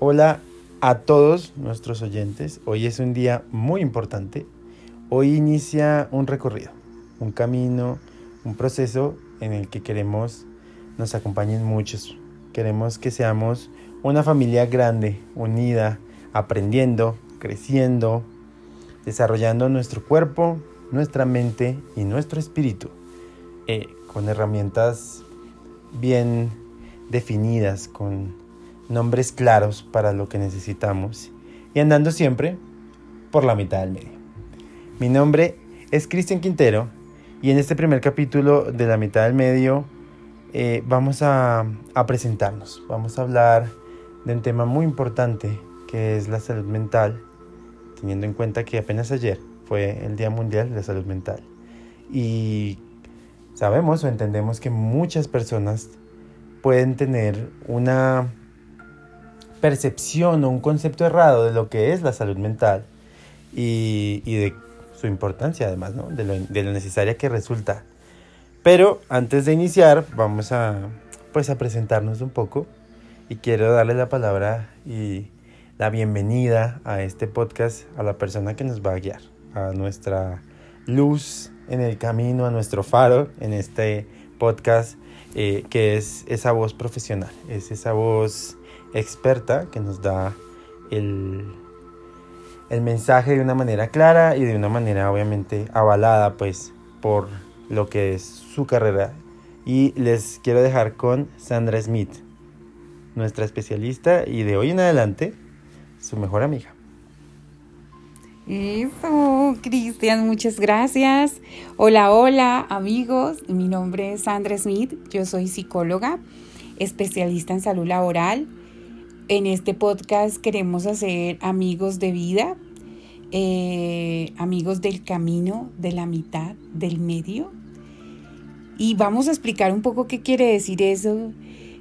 Hola a todos nuestros oyentes. Hoy es un día muy importante. Hoy inicia un recorrido, un camino, un proceso en el que queremos nos acompañen muchos. Queremos que seamos una familia grande, unida, aprendiendo, creciendo, desarrollando nuestro cuerpo, nuestra mente y nuestro espíritu, eh, con herramientas bien definidas, con nombres claros para lo que necesitamos y andando siempre por la mitad del medio. Mi nombre es Cristian Quintero y en este primer capítulo de la mitad del medio eh, vamos a, a presentarnos, vamos a hablar de un tema muy importante que es la salud mental, teniendo en cuenta que apenas ayer fue el Día Mundial de la Salud Mental. Y sabemos o entendemos que muchas personas pueden tener una percepción o un concepto errado de lo que es la salud mental y, de su importancia además, de, lo, de necesaria que resulta. Pero antes de iniciar vamos a, pues, a presentarnos un poco y quiero darle la palabra y la bienvenida a este podcast a la persona que nos va a guiar, a nuestra luz en el camino, a nuestro faro en este podcast, eh, que es esa voz profesional, es esa voz experta que nos da el, el mensaje de una manera clara y de una manera obviamente avalada pues por lo que es su carrera. Y les quiero dejar con Sandra Smith, nuestra especialista y de hoy en adelante su mejor amiga. Eso, Cristian, muchas gracias. Hola, hola, amigos. Mi nombre es Sandra Smith. Yo soy psicóloga, especialista en salud laboral. En este podcast queremos hacer amigos de vida, eh, amigos del camino, de la mitad, del medio. Y vamos a explicar un poco qué quiere decir eso,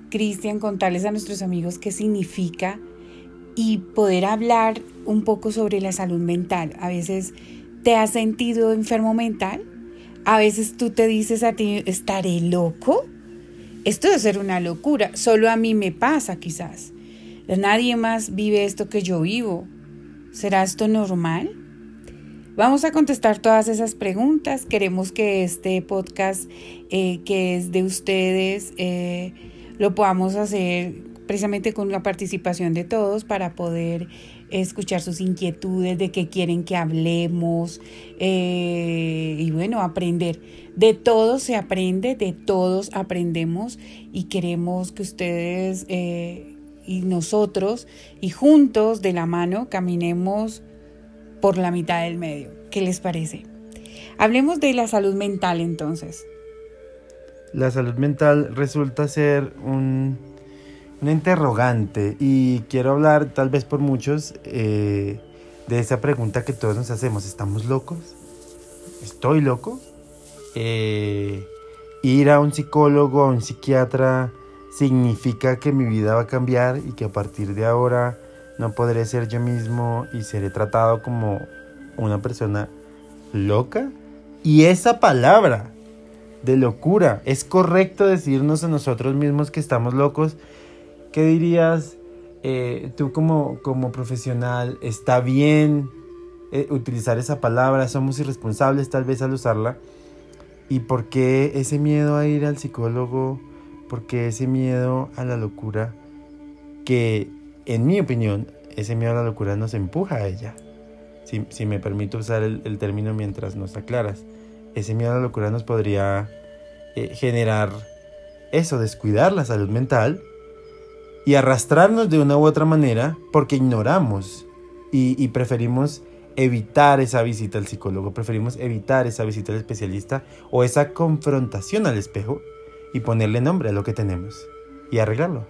Cristian, contarles a nuestros amigos qué significa y poder hablar un poco sobre la salud mental. A veces te has sentido enfermo mental, a veces tú te dices a ti, ¿estaré loco? Esto debe ser una locura, solo a mí me pasa quizás. Nadie más vive esto que yo vivo. ¿Será esto normal? Vamos a contestar todas esas preguntas. Queremos que este podcast eh, que es de ustedes eh, lo podamos hacer precisamente con la participación de todos para poder escuchar sus inquietudes, de qué quieren que hablemos eh, y bueno, aprender. De todos se aprende, de todos aprendemos y queremos que ustedes y nosotros y juntos de la mano caminemos por la mitad del medio. ¿Qué les parece? Hablemos de la salud mental entonces. La salud mental resulta ser un, interrogante y quiero hablar tal vez por muchos eh, de esa pregunta que todos nos hacemos. ¿Estamos locos? ¿Estoy loco? Eh, ir a un psicólogo, a un psiquiatra, significa que mi vida va a cambiar y que a partir de ahora no podré ser yo mismo y seré tratado como una persona loca. Y esa palabra de locura, ¿es correcto decirnos a nosotros mismos que estamos locos? ¿Qué dirías eh, tú como, como profesional? ¿Está bien eh, utilizar esa palabra? ¿Somos irresponsables tal vez al usarla? ¿Y por qué ese miedo a ir al psicólogo? Porque ese miedo a la locura, que en mi opinión, ese miedo a la locura nos empuja a ella. Si, me permito usar el, término mientras nos aclaras, ese miedo a la locura nos podría eh, generar eso, descuidar la salud mental y arrastrarnos de una u otra manera porque ignoramos y, y preferimos evitar esa visita al psicólogo, preferimos evitar esa visita al especialista o esa confrontación al espejo y ponerle nombre a lo que tenemos y arreglarlo.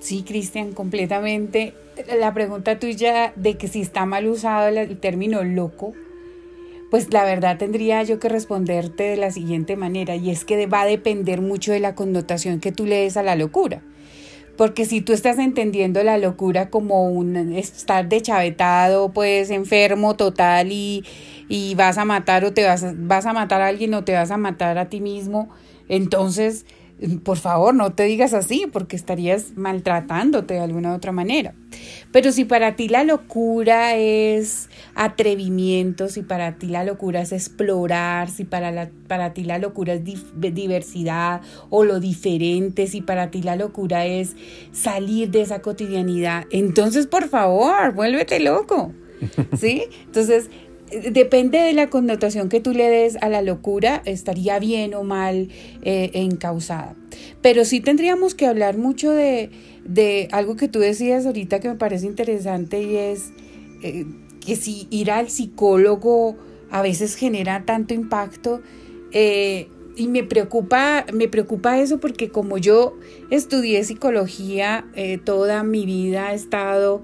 Sí, Cristian, completamente. La pregunta tuya de que si está mal usado el término loco, pues la verdad tendría yo que responderte de la siguiente manera, y es que va a depender mucho de la connotación que tú le des a la locura. Porque si tú estás entendiendo la locura como un estar dechavetado, pues enfermo total y, y vas a matar o te vas, vas a matar a alguien o te vas a matar a ti mismo, entonces, por favor, no te digas así porque estarías maltratándote de alguna otra manera. Pero si para ti la locura es atrevimiento, si para ti la locura es explorar, si para, la, para ti la locura es diversidad o lo diferente, si para ti la locura es salir de esa cotidianidad, entonces por favor, vuélvete loco. ¿Sí? Entonces, depende de la connotación que tú le des a la locura, estaría bien o mal eh, encausada. Pero sí tendríamos que hablar mucho de, algo que tú decías ahorita que me parece interesante y es eh, que si ir al psicólogo a veces genera tanto impacto. Eh, y me preocupa, me preocupa eso porque como yo estudié psicología, toda mi vida he estado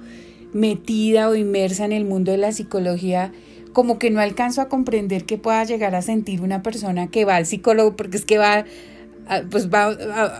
metida o inmersa en el mundo de la psicología, como que no alcanzo a comprender que pueda llegar a sentir una persona que va al psicólogo, porque es que va, pues va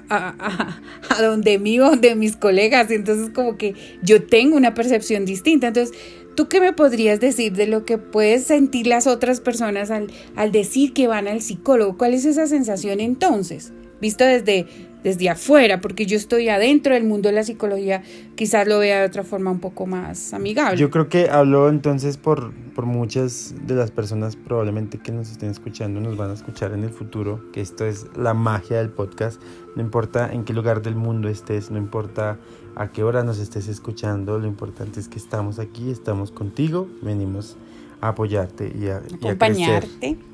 a, donde mí o donde mis colegas, entonces como que yo tengo una percepción distinta. Entonces, ¿tú qué me podrías decir de lo que puedes sentir las otras personas al, al decir que van al psicólogo? ¿Cuál es esa sensación entonces? Visto desde desde afuera, porque yo estoy adentro del mundo de la psicología, quizás lo vea de otra forma un poco más amigable. Yo creo que hablo entonces por, por muchas de las personas probablemente que nos estén escuchando, nos van a escuchar en el futuro, que esto es la magia del podcast, no importa en qué lugar del mundo estés, no importa a qué hora nos estés escuchando, lo importante es que estamos aquí, estamos contigo, venimos a apoyarte y a, crecer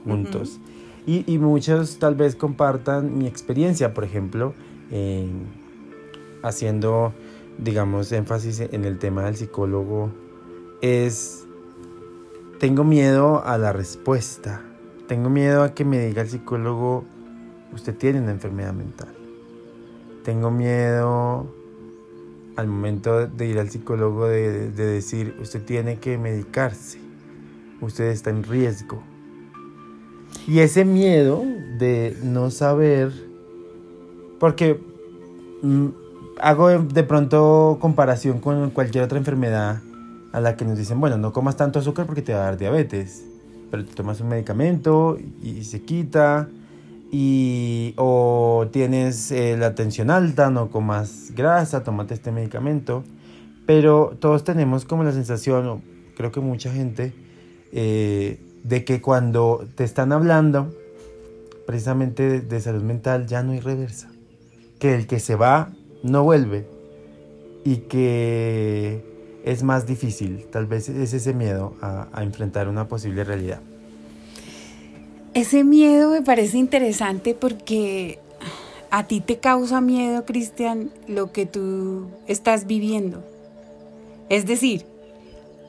juntos. Y, muchos tal vez compartan mi experiencia, por ejemplo, haciendo, digamos, énfasis en el tema del psicólogo, es, tengo miedo a la respuesta, tengo miedo a que me diga el psicólogo, usted tiene una enfermedad mental. Tengo miedo al momento de ir al psicólogo de decir, usted tiene que medicarse, usted está en riesgo y ese miedo de no saber, porque mm, hago de pronto comparación con cualquier otra enfermedad a la que nos dicen, bueno, no comas tanto azúcar porque te va a dar diabetes, pero te tomas un medicamento y, se quita, y, o tienes eh, la tensión alta, no comas grasa, tómate este medicamento, pero todos tenemos como la sensación, creo que mucha gente, eh, de que cuando te están hablando precisamente de, salud mental ya no hay reversa. Que el que se va no vuelve y que es más difícil, tal vez es ese miedo a, a enfrentar una posible realidad. Ese miedo me parece interesante porque a ti te causa miedo, Cristian, lo que tú estás viviendo. Es decir,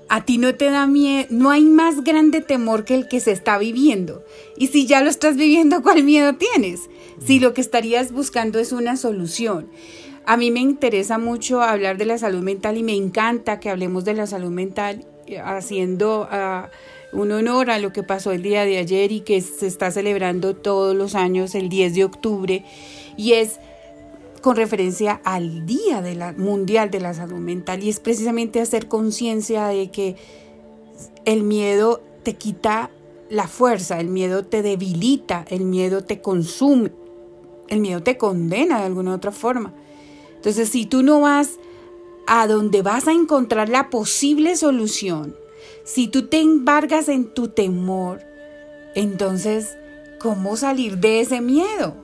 a ti no te da miedo, no hay más grande temor que el que se está viviendo. Y si ya lo estás viviendo, ¿cuál miedo tienes? Si lo que estarías buscando es una solución. A mí me interesa mucho hablar de la salud mental y me encanta que hablemos de la salud mental eh, haciendo ah, un honor a lo que pasó el día de ayer y que se está celebrando todos los años el 10 de octubre. Y es con referencia al Día Mundial de la Salud Mental y es precisamente hacer conciencia de que el miedo te quita la fuerza, el miedo te debilita, el miedo te consume, el miedo te condena de alguna otra forma. Entonces, si tú no vas a donde vas a encontrar la posible solución, si tú te embargas en tu temor, entonces, ¿cómo salir de ese miedo?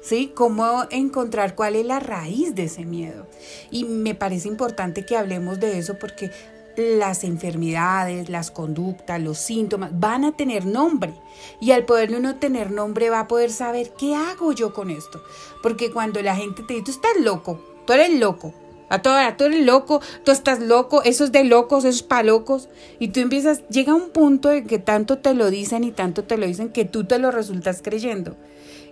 ¿Sí? Cómo encontrar cuál es la raíz de ese miedo. Y me parece importante que hablemos de eso porque las enfermedades, las conductas, los síntomas van a tener nombre. Y al poderle uno tener nombre va a poder saber qué hago yo con esto. Porque cuando la gente te dice, tú estás loco, tú eres loco, a toda tú eres loco, tú estás loco, eso es de locos, eso es para locos. Y tú empiezas, llega un punto en que tanto te lo dicen y tanto te lo dicen que tú te lo resultas creyendo.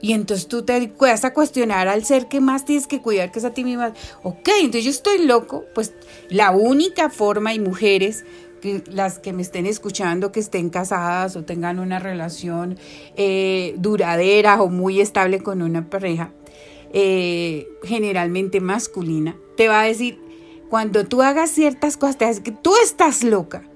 Y entonces tú te vas a cuestionar al ser que más tienes que cuidar, que es a ti misma. Ok, entonces yo estoy loco, pues la única forma, y mujeres, las que me estén escuchando, que estén casadas o tengan una relación eh, duradera o muy estable con una pareja, eh, generalmente masculina, te va a decir, cuando tú hagas ciertas cosas, te va a decir que tú estás loca.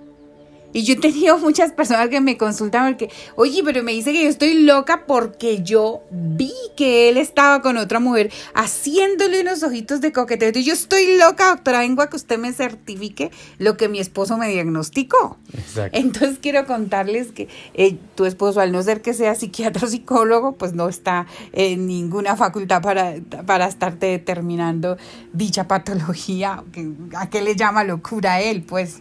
Y yo he tenido muchas personas que me consultan porque, oye, pero me dice que yo estoy loca porque yo vi que él estaba con otra mujer haciéndole unos ojitos de coqueteo. Y yo estoy loca, doctora, vengo a que usted me certifique lo que mi esposo me diagnosticó. Exacto. Entonces quiero contarles que eh, tu esposo, al no ser que sea psiquiatra o psicólogo, pues no está en ninguna facultad para, para estarte determinando dicha patología, a qué le llama locura él, pues.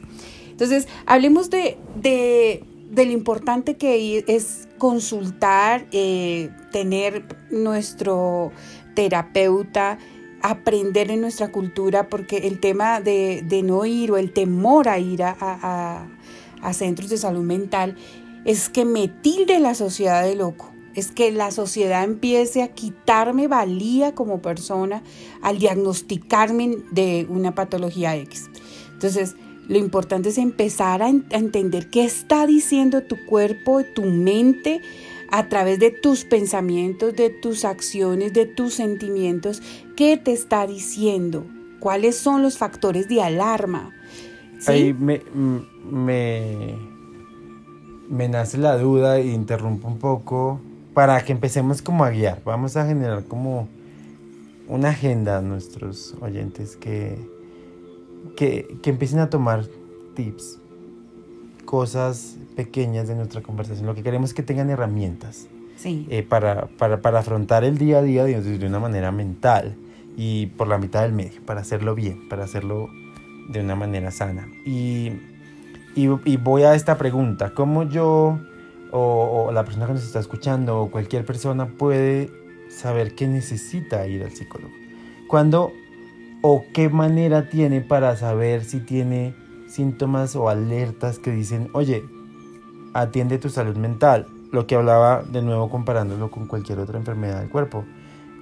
Entonces, hablemos de, de, lo importante que es consultar, eh, tener nuestro terapeuta, aprender en nuestra cultura, porque el tema de, no ir o el temor a ir a, a, centros de salud mental es que me tilde la sociedad de loco es que la sociedad empiece a quitarme valía como persona al diagnosticarme de una patología X. Entonces, lo importante es empezar a, entender qué está diciendo tu cuerpo, tu mente, a través de tus pensamientos, de tus acciones, de tus sentimientos, qué te está diciendo, cuáles son los factores de alarma. Ahí me, me, me, nace la duda e interrumpo un poco para que empecemos como a guiar. Vamos a generar como una agenda a nuestros oyentes que que, empiecen a tomar tips, cosas pequeñas de nuestra conversación. Lo que queremos es que tengan herramientas eh, para, para, afrontar el día a día de, una manera mental y por la mitad del medio, para hacerlo bien, para hacerlo de una manera sana. Y, y, voy a esta pregunta, ¿cómo yo o, o, la persona que nos está escuchando o cualquier persona puede saber que necesita ir al psicólogo? Cuando o qué manera tiene para saber si tiene síntomas o alertas que dicen, oye, atiende tu salud mental. Lo que hablaba de nuevo comparándolo con cualquier otra enfermedad del cuerpo.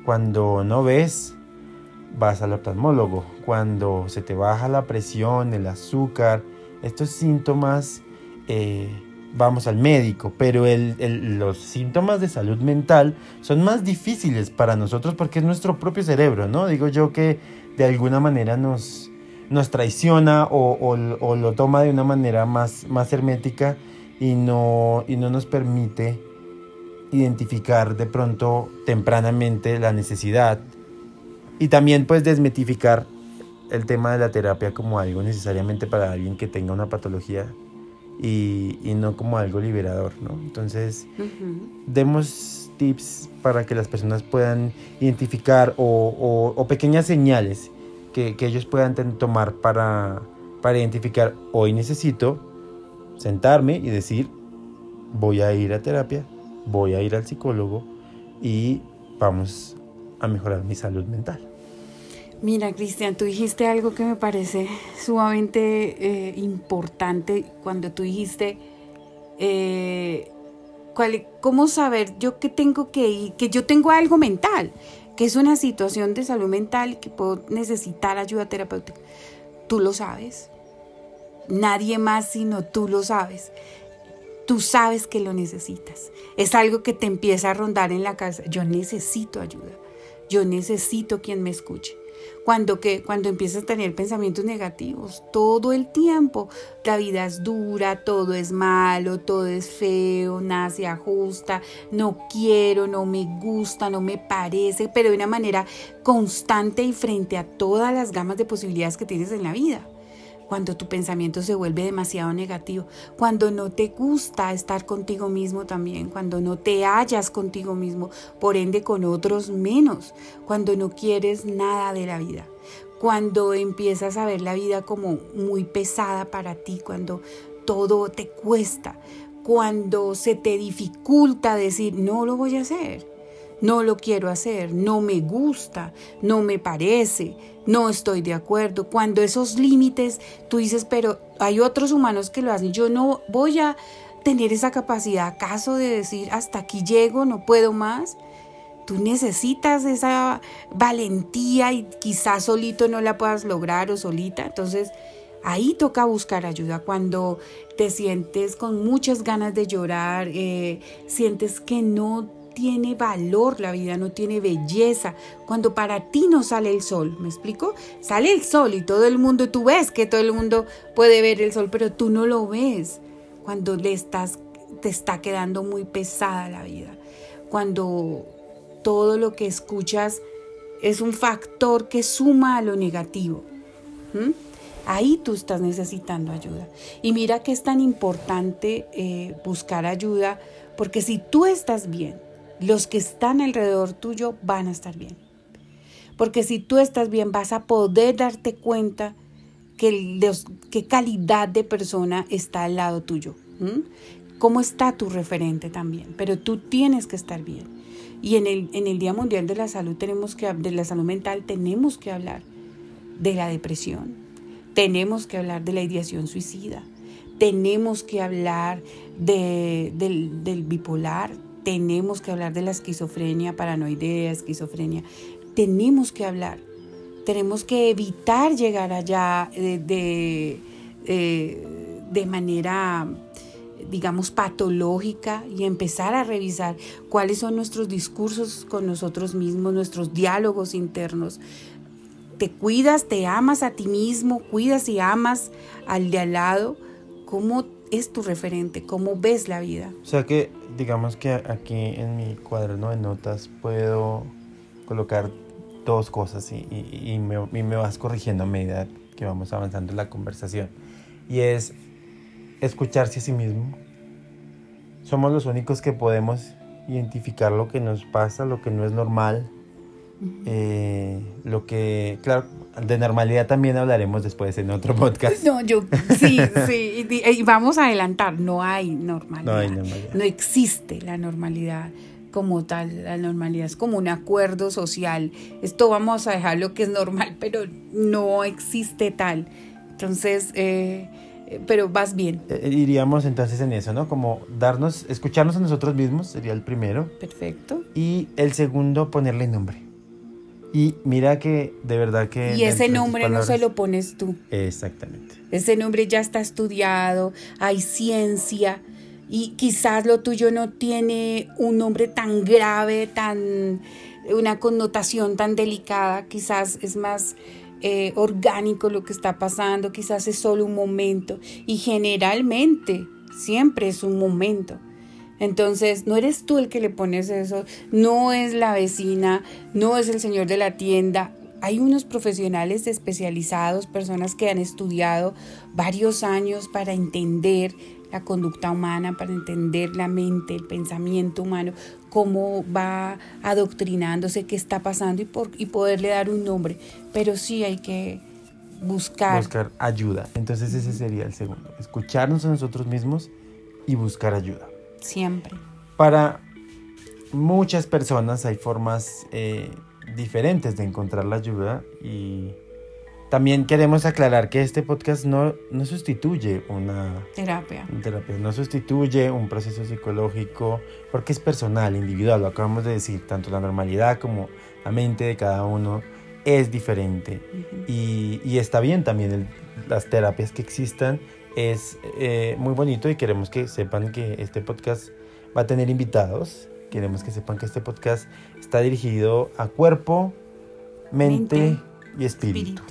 Cuando no ves, vas al oftalmólogo. Cuando se te baja la presión, el azúcar, estos síntomas, eh, vamos al médico. Pero los síntomas de salud mental son más difíciles para nosotros porque es nuestro propio cerebro, ¿no? Digo yo que de alguna manera nos, nos traiciona o, lo toma de una manera más, más hermética y no, y no nos permite identificar de pronto tempranamente la necesidad y también pues desmitificar el tema de la terapia como algo necesariamente para alguien que tenga una patología y, no como algo liberador, ¿no? Entonces, demos tips para que las personas puedan identificar o, pequeñas señales que, ellos puedan tomar para, para identificar hoy necesito sentarme y decir voy a ir a terapia, voy a ir al psicólogo y vamos a mejorar mi salud mental. Mira, Cristian, tú dijiste algo que me parece sumamente eh, importante cuando tú dijiste eh, ¿Cómo saber yo que tengo que ir, que yo tengo algo mental, que es una situación de salud mental que puedo necesitar ayuda terapéutica? Tú lo sabes. Nadie más sino tú lo sabes. Tú sabes que lo necesitas. Es algo que te empieza a rondar en la casa. Yo necesito ayuda. Yo necesito quien me escuche cuando, que, cuando empiezas a tener pensamientos negativos todo el tiempo. La vida es dura, todo es malo, todo es feo, nada se ajusta, no quiero, no me gusta, no me parece, pero de una manera constante y frente a todas las gamas de posibilidades que tienes en la vida cuando tu pensamiento se vuelve demasiado negativo, cuando no te gusta estar contigo mismo también, cuando no te hallas contigo mismo, por ende con otros menos, cuando no quieres nada de la vida, cuando empiezas a ver la vida como muy pesada para ti, cuando todo te cuesta, cuando se te dificulta decir, no lo voy a hacer no lo quiero hacer, no me gusta, no me parece, no estoy de acuerdo. Cuando esos límites, tú dices, pero hay otros humanos que lo hacen, yo no voy a tener esa capacidad, acaso de decir, hasta aquí llego, no puedo más. Tú necesitas esa valentía y quizás solito no la puedas lograr o solita. Entonces, ahí toca buscar ayuda. Cuando te sientes con muchas ganas de llorar, eh, sientes que no tiene valor la vida, no tiene belleza, cuando para ti no sale el sol, ¿me explico? Sale el sol y todo el mundo, tú ves que todo el mundo puede ver el sol, pero tú no lo ves. cuando le estás, te está quedando muy pesada la vida, cuando todo lo que escuchas es un factor que suma a lo negativo. Ahí tú estás necesitando ayuda. Y mira que es tan importante eh, buscar ayuda, porque si tú estás bien, los que están alrededor tuyo van a estar bien. Porque si tú estás bien, vas a poder darte cuenta que qué calidad de persona está al lado tuyo. Cómo está tu referente también. Pero tú tienes que estar bien. Y en el, en el Día Mundial de la Salud tenemos que de la salud mental tenemos que hablar de la depresión, tenemos que hablar de la ideación suicida, tenemos que hablar del, bipolar, tenemos que hablar de la esquizofrenia, paranoidea, esquizofrenia, tenemos que hablar, tenemos que evitar llegar allá de, eh, de manera digamos, patológica y empezar a revisar cuáles son nuestros discursos con nosotros mismos, nuestros diálogos internos, te cuidas, te amas a ti mismo, cuidas y amas al de al lado, ¿cómo es tu referente? ¿Cómo ves la vida? O sea que, digamos que aquí en mi cuaderno de notas puedo colocar dos cosas y, me, y me vas corrigiendo a medida que vamos avanzando en la conversación. Y es escucharse a sí mismo. Somos los únicos que podemos identificar lo que nos pasa, lo que no es normal, eh, lo que, claro, de normalidad también hablaremos después en otro podcast. No, yo, sí, sí, y, vamos a adelantar, no hay normalidad. No hay normalidad. No existe la normalidad como tal, la normalidad es como un acuerdo social. Esto vamos a dejar lo que es normal, pero no existe tal. Entonces, eh, pero vas bien. Eh, iríamos entonces en eso, ¿no? Como darnos, escucharnos a nosotros mismos sería el primero. Perfecto. Y el segundo, ponerle nombre. Y mira que de verdad que... Y ese nombre no se lo pones tú. Exactamente. Ese nombre ya está estudiado, hay ciencia y quizás lo tuyo no tiene un nombre tan grave, tan una connotación tan delicada, quizás es más eh, orgánico lo que está pasando, quizás es solo un momento y generalmente siempre es un momento. Entonces, no eres tú el que le pones eso, no es la vecina, no es el señor de la tienda. Hay unos profesionales especializados, personas que han estudiado varios años para entender la conducta humana, para entender la mente, el pensamiento humano, cómo va adoctrinándose, qué está pasando y, por, y poderle dar un nombre. Pero sí hay que buscar. Buscar ayuda. Entonces ese sería el segundo. Escucharnos a nosotros mismos y buscar ayuda. Siempre. Para muchas personas hay formas eh, diferentes de encontrar la ayuda y también queremos aclarar que este podcast no, no sustituye una terapia. terapia, no sustituye un proceso psicológico porque es personal, individual, lo acabamos de decir, tanto la normalidad como la mente de cada uno es diferente y, y, está bien también las terapias que existan es eh, muy bonito y queremos que sepan que este podcast va a tener invitados. Queremos que sepan que este podcast está dirigido a cuerpo, mente, y espíritu.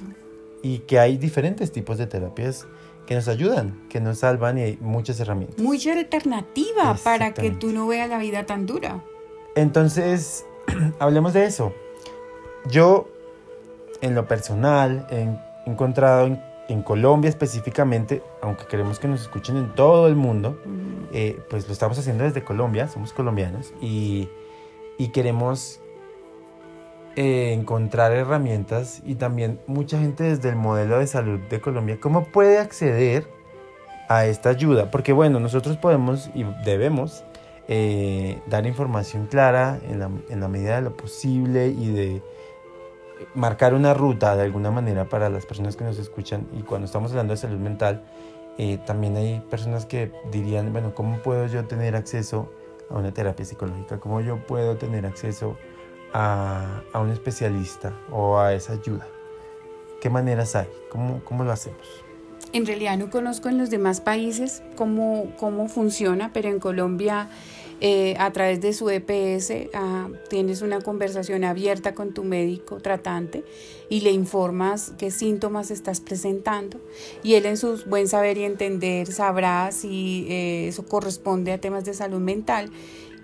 Y que hay diferentes tipos de terapias que nos ayudan, que nos salvan y hay muchas herramientas. Mucha alternativa para que tú no veas la vida tan dura. Entonces, hablemos de eso. Yo, en lo personal, he encontrado en Colombia específicamente, aunque queremos que nos escuchen en todo el mundo, eh, pues lo estamos haciendo desde Colombia, somos colombianos y, y queremos eh, encontrar herramientas y también mucha gente desde el modelo de salud de Colombia, ¿cómo puede acceder a esta ayuda? Porque bueno, nosotros podemos y debemos eh, dar información clara en la, en la medida de lo posible y de marcar una ruta de alguna manera para las personas que nos escuchan y cuando estamos hablando de salud mental, eh, también hay personas que dirían, bueno, ¿cómo puedo yo tener acceso a una terapia psicológica? ¿Cómo yo puedo tener acceso a, a un especialista o a esa ayuda? ¿Qué maneras hay? ¿Cómo, cómo lo hacemos? en realidad no conozco en los demás países cómo, cómo funciona, pero en Colombia eh, a través de su EPS ah, tienes una conversación abierta con tu médico tratante y le informas qué síntomas estás presentando y él en su buen saber y entender sabrá si eh, eso corresponde a temas de salud mental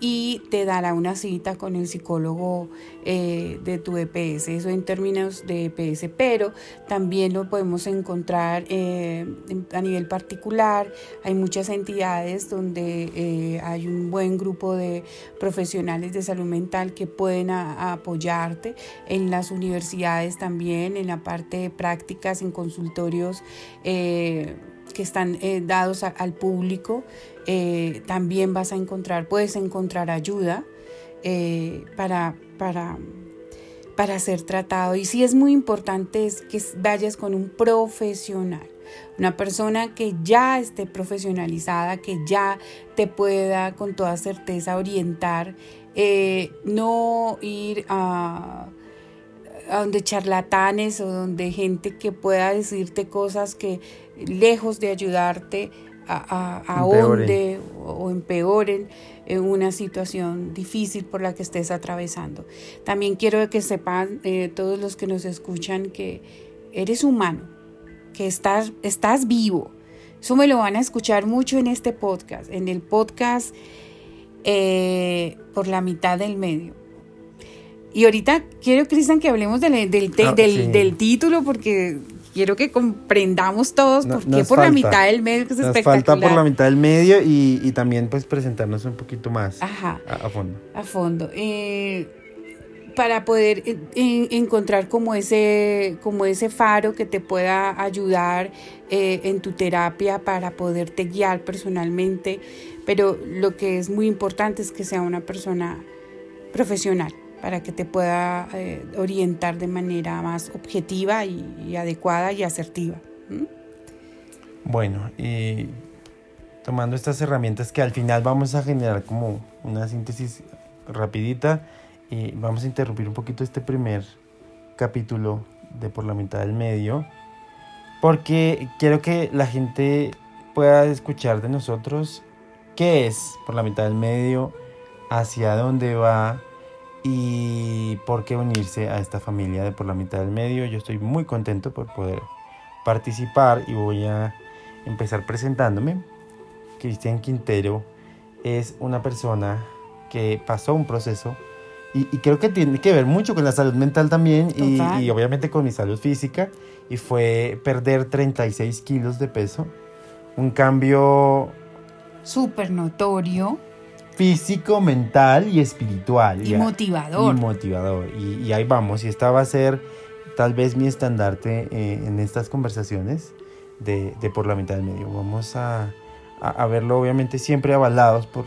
y te dará una cita con el psicólogo eh, de tu EPS, eso en términos de EPS, pero también lo podemos encontrar eh, a nivel particular, hay muchas entidades donde eh, hay un buen grupo de profesionales de salud mental que pueden apoyarte, en las universidades también, en la parte de prácticas, en consultorios que están dados al público. Eh, también vas a encontrar, puedes encontrar ayuda eh, para, para, para ser tratado. Y sí es muy importante es que vayas con un profesional, una persona que ya esté profesionalizada, que ya te pueda con toda certeza orientar, eh, no ir a a donde charlatanes o donde gente que pueda decirte cosas que lejos de ayudarte a, a, o, empeoren en una situación difícil por la que estés atravesando. También quiero que sepan eh, todos los que nos escuchan que eres humano, que estás, estás vivo. Eso me lo van a escuchar mucho en este podcast, en el podcast eh, por la mitad del medio. Y ahorita quiero, Cristian, que hablemos del, del, ah, del título porque quiero que comprendamos todos por qué por la mitad del medio que es nos falta por la mitad del medio y, también pues presentarnos un poquito más A, fondo. A fondo. Eh, para poder eh, encontrar como ese, como ese faro que te pueda ayudar eh, en tu terapia para poderte guiar personalmente, pero lo que es muy importante es que sea una persona profesional para que te pueda eh, orientar de manera más objetiva y, adecuada y asertiva. Bueno, y tomando estas herramientas que al final vamos a generar como una síntesis rapidita y vamos a interrumpir un poquito este primer capítulo de por la mitad del medio porque quiero que la gente pueda escuchar de nosotros qué es por la mitad del medio, hacia dónde va, y por qué unirse a esta familia de por la mitad del medio. Yo estoy muy contento por poder participar y voy a empezar presentándome. Cristian Quintero es una persona que pasó un proceso y, creo que tiene que ver mucho con la salud mental también y, y, obviamente con mi salud física y fue perder 36 kilos de peso. Un cambio súper notorio físico, mental y espiritual. Y, motivador. Y motivador. Y, ahí vamos. Y esta va a ser tal vez mi estandarte eh, en estas conversaciones de, por la mitad del medio. Vamos a, verlo obviamente siempre avalados por,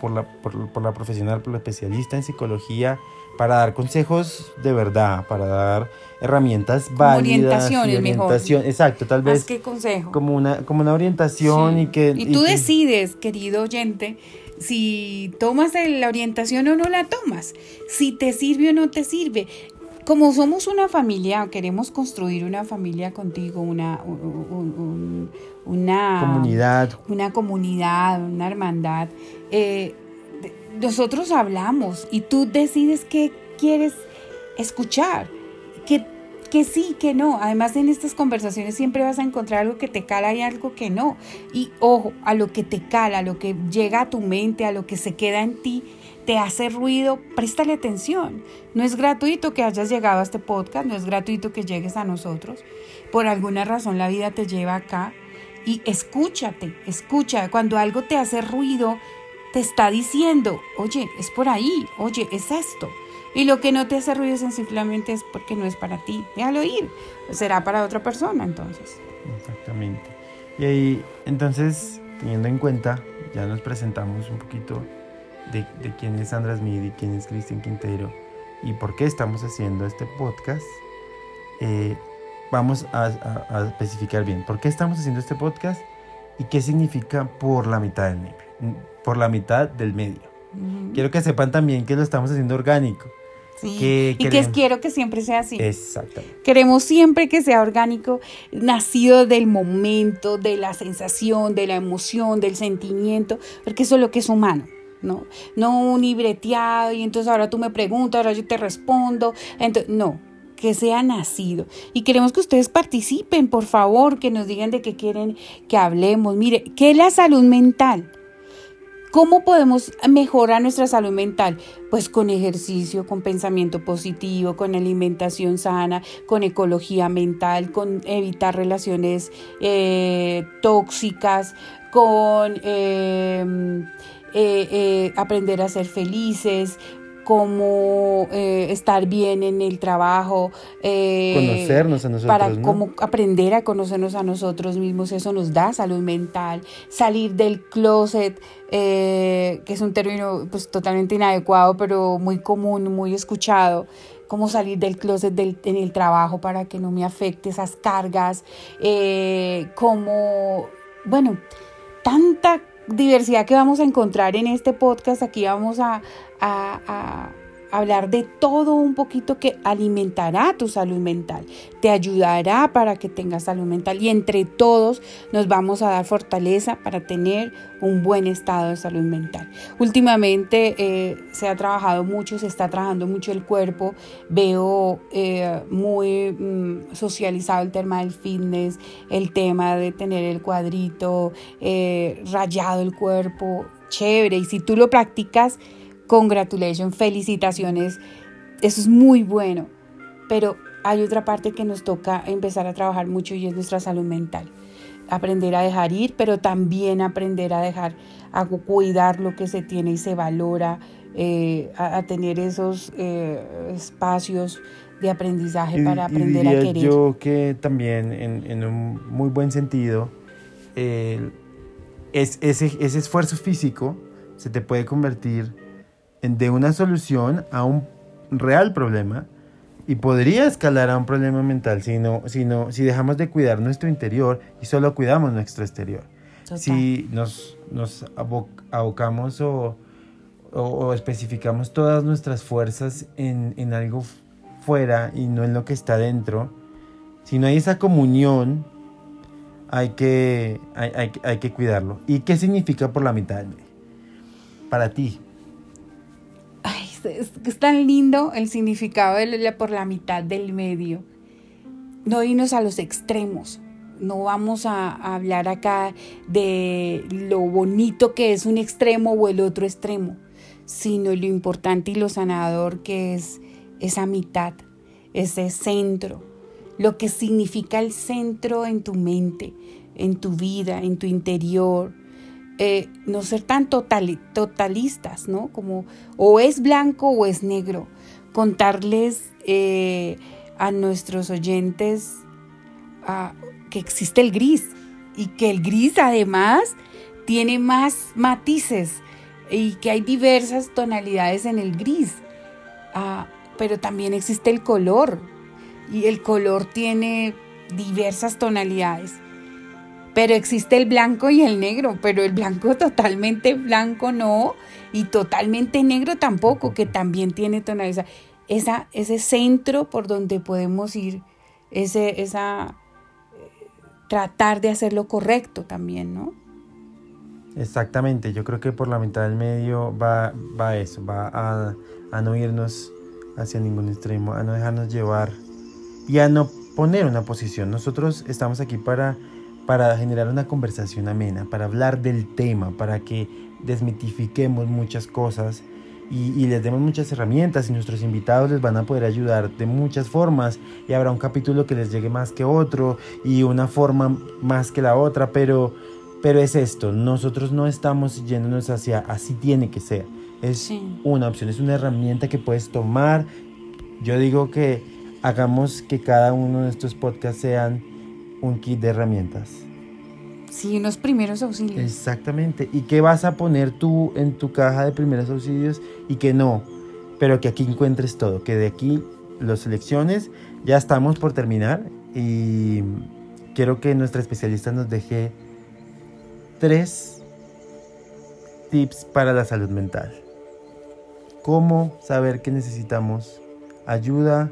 por, la, por, la profesional, por la especialista en psicología, para dar consejos de verdad, para dar herramientas válidas. Orientación, orientación Exacto, tal vez. ¿Qué consejo? Como una, como una orientación y que... Y tú decides, querido oyente, si tomas la orientación o no la tomas, si te sirve o no te sirve. Como somos una familia, queremos construir una familia contigo, una, una comunidad, una comunidad, una hermandad. Eh, nosotros hablamos y tú decides qué quieres escuchar, qué que sí, que no. Además, en estas conversaciones siempre vas a encontrar algo que te cala y algo que no. Y ojo, a lo que te cala, a lo que llega a tu mente, a lo que se queda en ti, te hace ruido, préstale atención. No es gratuito que hayas llegado a este podcast, no es gratuito que llegues a nosotros. Por alguna razón la vida te lleva acá y escúchate, escucha. Cuando algo te hace ruido, te está diciendo, oye, es por ahí, oye, es esto. Y lo que no te hace ruido simplemente es porque no es para ti. Déjalo ir. Será para otra persona entonces. Exactamente. Y ahí, entonces, teniendo en cuenta, ya nos presentamos un poquito de, quién es Sandra Smith y quién es Cristian Quintero y por qué estamos haciendo este podcast. Eh, vamos a, especificar bien por qué estamos haciendo este podcast y qué significa por la mitad del medio. Por la mitad del medio. Quiero que sepan también que lo estamos haciendo orgánico Sí. y que quiero que siempre sea así. Exactamente. Queremos siempre que sea orgánico, nacido del momento, de la sensación, de la emoción, del sentimiento, porque eso es lo que es humano. No, no un libreteado y entonces ahora tú me preguntas, ahora yo te respondo. Entonces, no, que sea nacido. Y queremos que ustedes participen, por favor, que nos digan de qué quieren que hablemos. Mire, ¿qué es la salud mental? ¿Cómo podemos mejorar nuestra salud mental? Pues con ejercicio, con pensamiento positivo, con alimentación sana, con ecología mental, con evitar relaciones eh, tóxicas, con em, eh, eh, aprender a ser felices, cómo eh, estar bien en el trabajo. Eh, Conocernos a nosotros. Para cómo aprender a conocernos a nosotros mismos, eso nos da salud mental. Salir del closet, eh, que es un término pues, totalmente inadecuado, pero muy común, muy escuchado cómo salir del closet del, en el trabajo para que no me afecte esas cargas, cómo, bueno, tanta diversidad que vamos a encontrar en este podcast. Aquí vamos a, hablar de todo un poquito que alimentará tu salud mental, te ayudará para que tengas salud mental y entre todos nos vamos a dar fortaleza para tener un buen estado de salud mental. Últimamente eh, se ha trabajado mucho, se está trabajando mucho el cuerpo, veo eh, muy mm, socializado el tema del fitness, el tema de tener el cuadrito, eh, rayado el cuerpo, chévere, y si tú lo practicas, congratulations, felicitaciones, eso es muy bueno, pero hay otra parte que nos toca empezar a trabajar mucho y es nuestra salud mental. Aprender a dejar ir, pero también aprender a dejar, a cuidar lo que se tiene y se valora, eh, a, tener esos eh, espacios de aprendizaje para aprender a querer. Yo que también en, un muy buen sentido, es, ese, ese esfuerzo físico se te puede convertir de una solución a un real problema y podría escalar a un problema mental si, no, si, si dejamos de cuidar nuestro interior y solo cuidamos nuestro exterior. Si nos, nos abocamos o, o, especificamos todas nuestras fuerzas en, en, algo fuera y no en lo que está dentro, si no hay esa comunión, hay que, hay, hay, hay que cuidarlo. ¿Y qué significa por la mitad? Para ti, es, tan lindo el significado de por la mitad del medio. No irnos a los extremos. No vamos a, hablar acá de lo bonito que es un extremo o el otro extremo, sino lo importante y lo sanador que es esa mitad, ese centro, lo que significa el centro en tu mente, en tu vida, en tu interior, eh, no ser tan totalistas, ¿no? Como o es blanco o es negro. Contarles eh, a nuestros oyentes ah, que existe el gris y que el gris además tiene más matices y que hay diversas tonalidades en el gris. Ah, pero también existe el color y el color tiene diversas tonalidades. Pero existe el blanco y el negro, pero el blanco totalmente blanco no, y totalmente negro tampoco, que también tiene tonalidad. Esa, ese centro por donde podemos ir, ese, esa, eh, tratar de hacer lo correcto también, ¿no? Exactamente, yo creo que por la mitad del medio va, va eso, va a, a no irnos hacia ningún extremo, a no dejarnos llevar y a no poner una posición. Nosotros estamos aquí para para generar una conversación amena, para hablar del tema, para que desmitifiquemos muchas cosas y, les demos muchas herramientas y nuestros invitados les van a poder ayudar de muchas formas y habrá un capítulo que les llegue más que otro y una forma más que la otra, pero, pero es esto, nosotros no estamos yéndonos hacia así tiene que ser, es una opción, es una herramienta que puedes tomar. Yo digo que hagamos que cada uno de estos podcasts sean un kit de herramientas. Sí, unos primeros auxilios. Exactamente. ¿Y qué vas a poner tú en tu caja de primeros auxilios y que no? Pero que aquí encuentres todo, que de aquí los selecciones. Ya estamos por terminar y quiero que nuestra especialista nos deje tres tips para la salud mental. ¿Cómo saber que necesitamos ayuda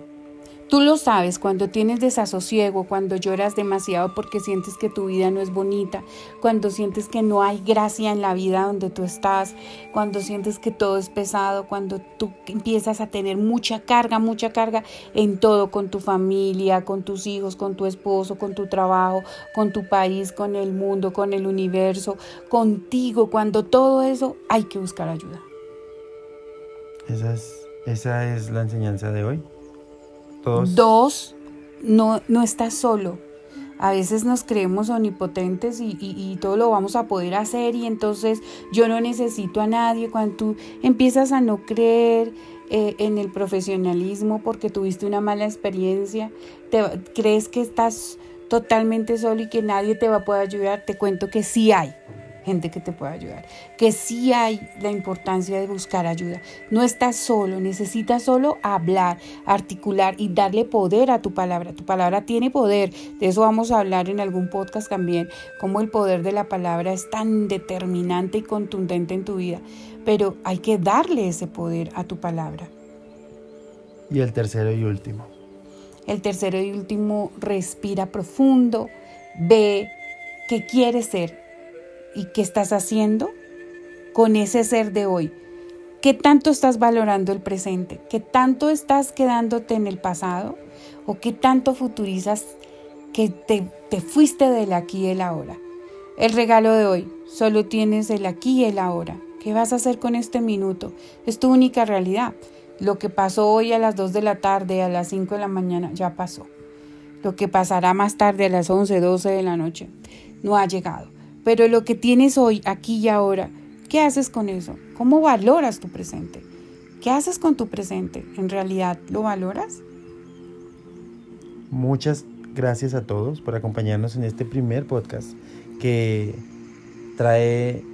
Tú lo sabes cuando tienes desasosiego, cuando lloras demasiado porque sientes que tu vida no es bonita, cuando sientes que no hay gracia en la vida donde tú estás, cuando sientes que todo es pesado, cuando tú empiezas a tener mucha carga, mucha carga en todo, con tu familia, con tus hijos, con tu esposo, con tu trabajo, con tu país, con el mundo, con el universo, contigo, cuando todo eso hay que buscar ayuda. Esa es, esa es la enseñanza de hoy. Dos, no, no estás solo. A veces nos creemos omnipotentes y, todo lo vamos a poder hacer y entonces yo no necesito a nadie. Cuando tú empiezas a no creer eh, en el profesionalismo porque tuviste una mala experiencia, te, crees que estás totalmente solo y que nadie te va a poder ayudar, te cuento que sí hay gente que te pueda ayudar, que sí hay la importancia de buscar ayuda. No estás solo, necesitas solo hablar, articular y darle poder a tu palabra. Tu palabra tiene poder, de eso vamos a hablar en algún podcast también, cómo el poder de la palabra es tan determinante y contundente en tu vida, pero hay que darle ese poder a tu palabra. Y el tercero y último. El tercero y último, respira profundo, ve qué quieres ser, y qué estás haciendo con ese ser de hoy. ¿Qué tanto estás valorando el presente? ¿Qué tanto estás quedándote en el pasado? ¿O qué tanto futurizas que te, te fuiste del aquí y el ahora? El regalo de hoy, solo tienes el aquí y el ahora. ¿Qué vas a hacer con este minuto? Es tu única realidad. Lo que pasó hoy a las 2 de la tarde, a las 5 de la mañana, ya pasó. Lo que pasará más tarde a las 11, 12 de la noche, no ha llegado. Pero lo que tienes hoy, aquí y ahora, ¿qué haces con eso? ¿Cómo valoras tu presente? ¿Qué haces con tu presente? ¿En realidad lo valoras? Muchas gracias a todos por acompañarnos en este primer podcast que trae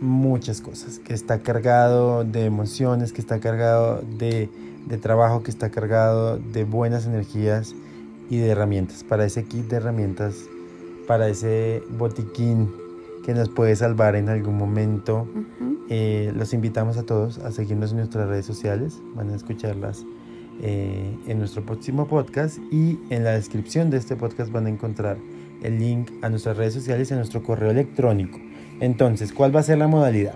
muchas cosas, que está cargado de emociones, que está cargado de, de, trabajo, que está cargado de buenas energías y de herramientas, para ese kit de herramientas, para ese botiquín que nos puede salvar en algún momento. Eh, los invitamos a todos a seguirnos en nuestras redes sociales, van a escucharlas eh, en nuestro próximo podcast y en la descripción de este podcast van a encontrar el link a nuestras redes sociales y a nuestro correo electrónico. Entonces, ¿cuál va a ser la modalidad?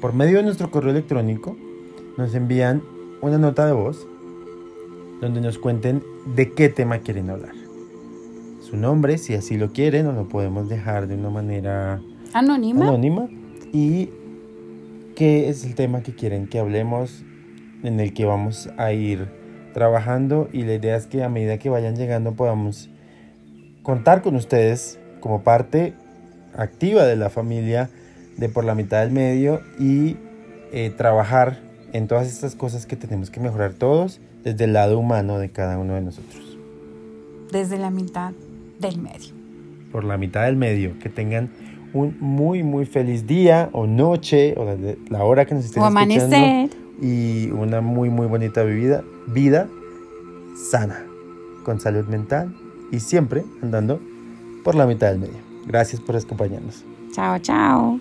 Por medio de nuestro correo electrónico nos envían una nota de voz donde nos cuenten de qué tema quieren hablar. Su nombre, si así lo quieren, o lo podemos dejar de una manera Anónima. Anónima. Y qué es el tema que quieren que hablemos, en el que vamos a ir trabajando y la idea es que a medida que vayan llegando podamos contar con ustedes como parte activa de la familia de por la mitad del medio y eh, trabajar en todas estas cosas que tenemos que mejorar todos desde el lado humano de cada uno de nosotros. Desde la mitad del medio. Por la mitad del medio, que tengan un muy, muy feliz día o noche o la hora que nos estén o amanecer. Y una muy, muy bonita vida, vida sana, con salud mental y siempre andando por la mitad del medio. Gracias por acompañarnos. Chao, chao.